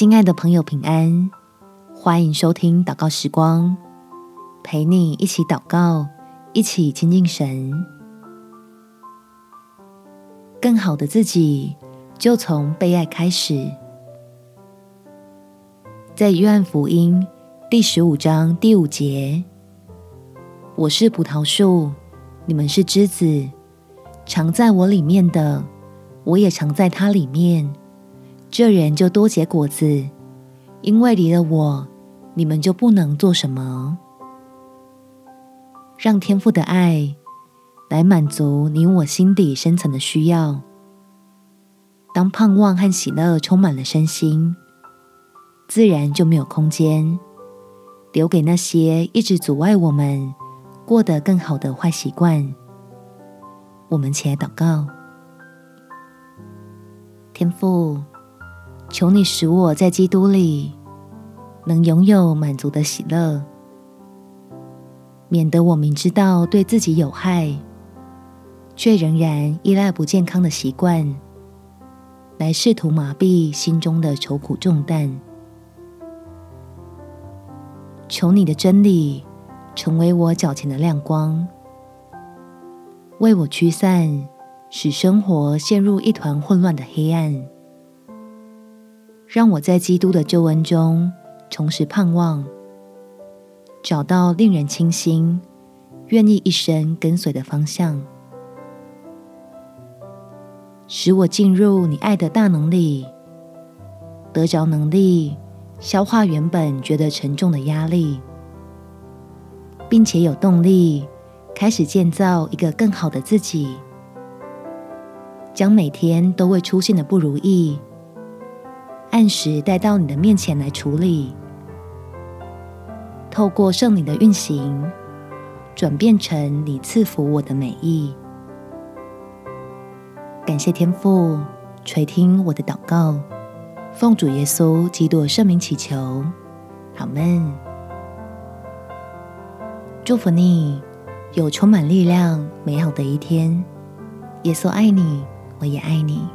亲爱的朋友，平安！欢迎收听祷告时光，陪你一起祷告，一起亲近神。更好的自己，就从被爱开始。在约翰福音第十五章第五节：“我是葡萄树，你们是枝子，常在我里面的，我也常在它里面。”这人就多结果子，因为离了我，你们就不能做什么。让天父的爱来满足你我心底深层的需要。当盼望和喜乐充满了身心，自然就没有空间留给那些一直阻碍我们过得更好的坏习惯。我们起来祷告，天父。求你使我在基督里能拥有满足的喜乐，免得我明知道对自己有害，却仍然依赖不健康的习惯，来试图麻痹心中的愁苦重担。求你的真理成为我脚前的亮光，为我驱散使生活陷入一团混乱的黑暗。让我在基督的救恩中重拾盼望，找到令人倾心、愿意一生跟随的方向，使我进入你爱的大能力，得着能力消化原本觉得沉重的压力，并且有动力开始建造一个更好的自己，将每天都会出现的不如意，按时带到你的面前来处理，透过圣灵的运行，转变成你赐福我的美意。感谢天父垂听我的祷告，奉主耶稣基督圣名祈求，阿门。祝福你有充满力量、美好的一天。耶稣爱你，我也爱你。